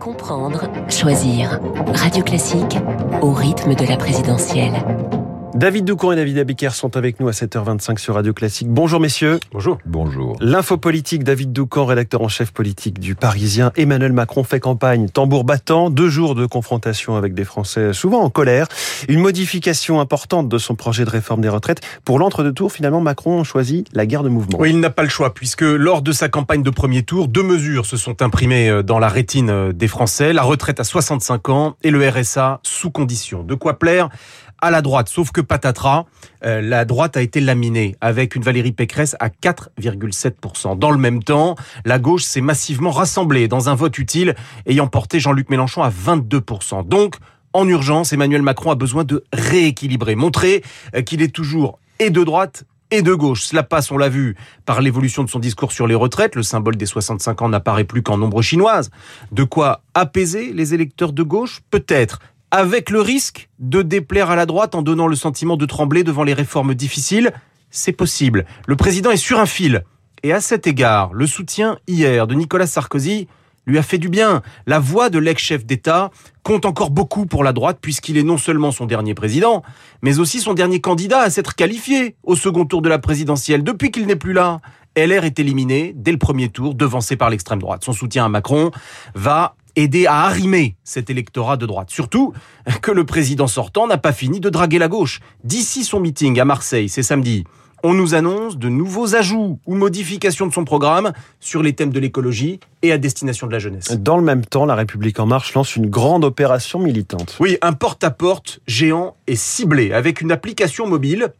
Comprendre, choisir. Radio Classique au rythme de la présidentielle. David Doucan et David Abiker sont avec nous à 7h25 sur Radio Classique. Bonjour messieurs. Bonjour. Bonjour. L'info politique, David Doucan, rédacteur en chef politique du Parisien. Emmanuel Macron fait campagne, tambour battant, deux jours de confrontation avec des Français souvent en colère. Une modification importante de son projet de réforme des retraites. Pour l'entre-deux-tours, finalement, Macron choisit la guerre de mouvement. Oui, il n'a pas le choix puisque lors de sa campagne de premier tour, deux mesures se sont imprimées euh, dans la rétine euh, des Français. La retraite à 65 ans et le RSA sous condition. De quoi plaire à la droite. Sauf que patatras, euh, la droite a été laminée avec une Valérie Pécresse à 4,7%. Dans le même temps, la gauche s'est massivement rassemblée dans un vote utile ayant porté Jean-Luc Mélenchon à 22%. Donc, en urgence, Emmanuel Macron a besoin de rééquilibrer, montrer euh, qu'il est toujours et de droite et de gauche. Cela passe, on l'a vu, par l'évolution de son discours sur les retraites. Le symbole des 65 ans n'apparaît plus qu'en nombre chinoise. De quoi apaiser les électeurs de gauche? Peut-être avec le risque de déplaire à la droite en donnant le sentiment de trembler devant les réformes difficiles C'est possible. Le président est sur un fil. Et à cet égard, le soutien hier de Nicolas Sarkozy lui a fait du bien. La voix de l'ex-chef d'État compte encore beaucoup pour la droite puisqu'il est non seulement son dernier président, mais aussi son dernier candidat à s'être qualifié au second tour de la présidentielle. Depuis qu'il n'est plus là, LR est éliminé dès le premier tour, devancé par l'extrême droite. Son soutien à Macron va aider à arrimer cet électorat de droite. Surtout que le président sortant n'a pas fini de draguer la gauche. D'ici son meeting à Marseille, c'est samedi, on nous annonce de nouveaux ajouts ou modifications de son programme sur les thèmes de l'écologie et à destination de la jeunesse. Dans le même temps, La République En Marche lance une grande opération militante. Oui, un porte-à-porte géant et ciblé avec une application mobile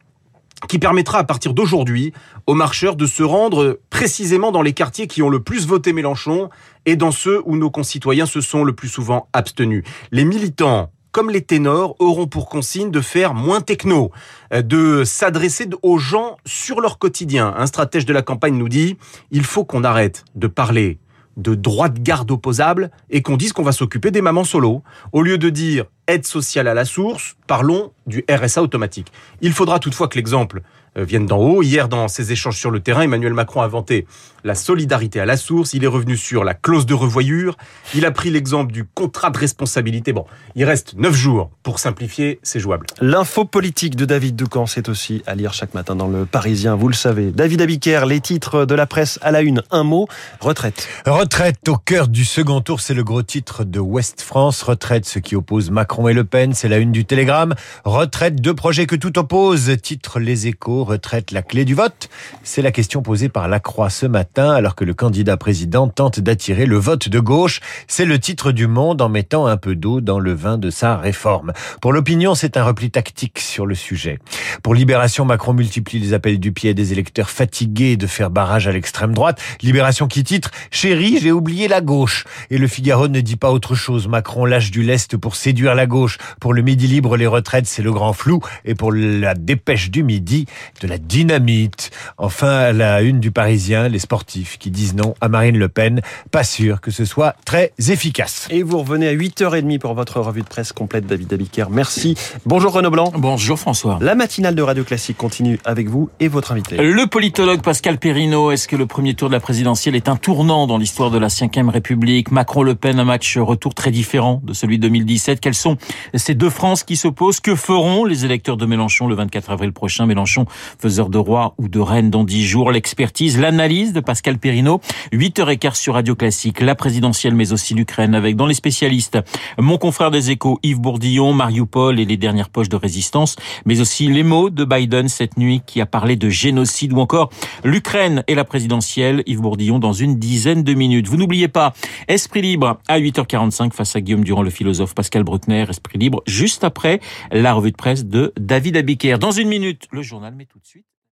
qui permettra à partir d'aujourd'hui aux marcheurs de se rendre précisément dans les quartiers qui ont le plus voté Mélenchon et dans ceux où nos concitoyens se sont le plus souvent abstenus. Les militants comme les ténors, auront pour consigne de faire moins techno, euh, de s'adresser aux gens sur leur quotidien. Un stratège de la campagne nous dit, il faut qu'on arrête de parler de droite garde opposable et qu'on dise qu'on va s'occuper des mamans solo. Au lieu de dire aide sociale à la source, parlons du RSA automatique. Il faudra toutefois que l'exemple euh, vienne d'en haut. Hier, dans ses échanges sur le terrain, Emmanuel Macron a inventé la solidarité à la source. Il est revenu sur la clause de revoyure. Il a pris l'exemple du contrat de responsabilité. Bon, il reste neuf jours pour simplifier, c'est jouable. L'info politique de David Ducamp, c'est aussi à lire chaque matin dans le Parisien, vous le savez. David Abiker, les titres de la presse à la une, un mot, retraite. Retraite au cœur du second tour, c'est le gros titre de Ouest France. Retraite, ce qui oppose Macron Macron et Le Pen, c'est la une du Télégramme. Retraite, deux projets que tout oppose. Titre Les Échos, retraite, la clé du vote. C'est la question posée par La Croix ce matin, alors que le candidat président tente d'attirer le vote de gauche. C'est le titre du Monde en mettant un peu d'eau dans le vin de sa réforme. Pour l'opinion, c'est un repli tactique sur le sujet. Pour Libération, Macron multiplie les appels du pied des électeurs fatigués de faire barrage à l'extrême droite. Libération qui titre Chérie, j'ai oublié la gauche. Et le Figaro ne dit pas autre chose. Macron lâche du lest pour séduire la gauche. Pour le Midi Libre, les retraites, c'est le grand flou. Et pour la dépêche du Midi, de la dynamite. Enfin, la une du Parisien, les sportifs qui disent non à Marine Le Pen. Pas sûr que ce soit très efficace. Et vous revenez à 8h30 pour votre revue de presse complète, David Abiker. Merci. Bonjour Renaud Blanc. Bonjour François. La matinale de Radio Classique continue avec vous et votre invité. Le politologue Pascal Perrino, est-ce que le premier tour de la présidentielle est un tournant dans l'histoire de la Ve République? Macron-Le Pen, un match retour très différent de celui de 2017. Quels sont ces deux France qui s'opposent? Que les électeurs de Mélenchon le 24 avril prochain Mélenchon, faiseur de roi ou de reine dans dix jours. L'expertise, l'analyse de Pascal Perrino. 8h15 sur Radio Classique, la présidentielle, mais aussi l'Ukraine, avec dans les spécialistes mon confrère des échos, Yves Bourdillon, Mariupol et les dernières poches de résistance, mais aussi les mots de Biden cette nuit qui a parlé de génocide ou encore l'Ukraine et la présidentielle. Yves Bourdillon dans une dizaine de minutes. Vous n'oubliez pas, Esprit Libre à 8h45 face à Guillaume Durand, le philosophe Pascal Bruckner, Esprit Libre, juste après la de David Abiker. Dans une minute, le journal, mais tout de suite.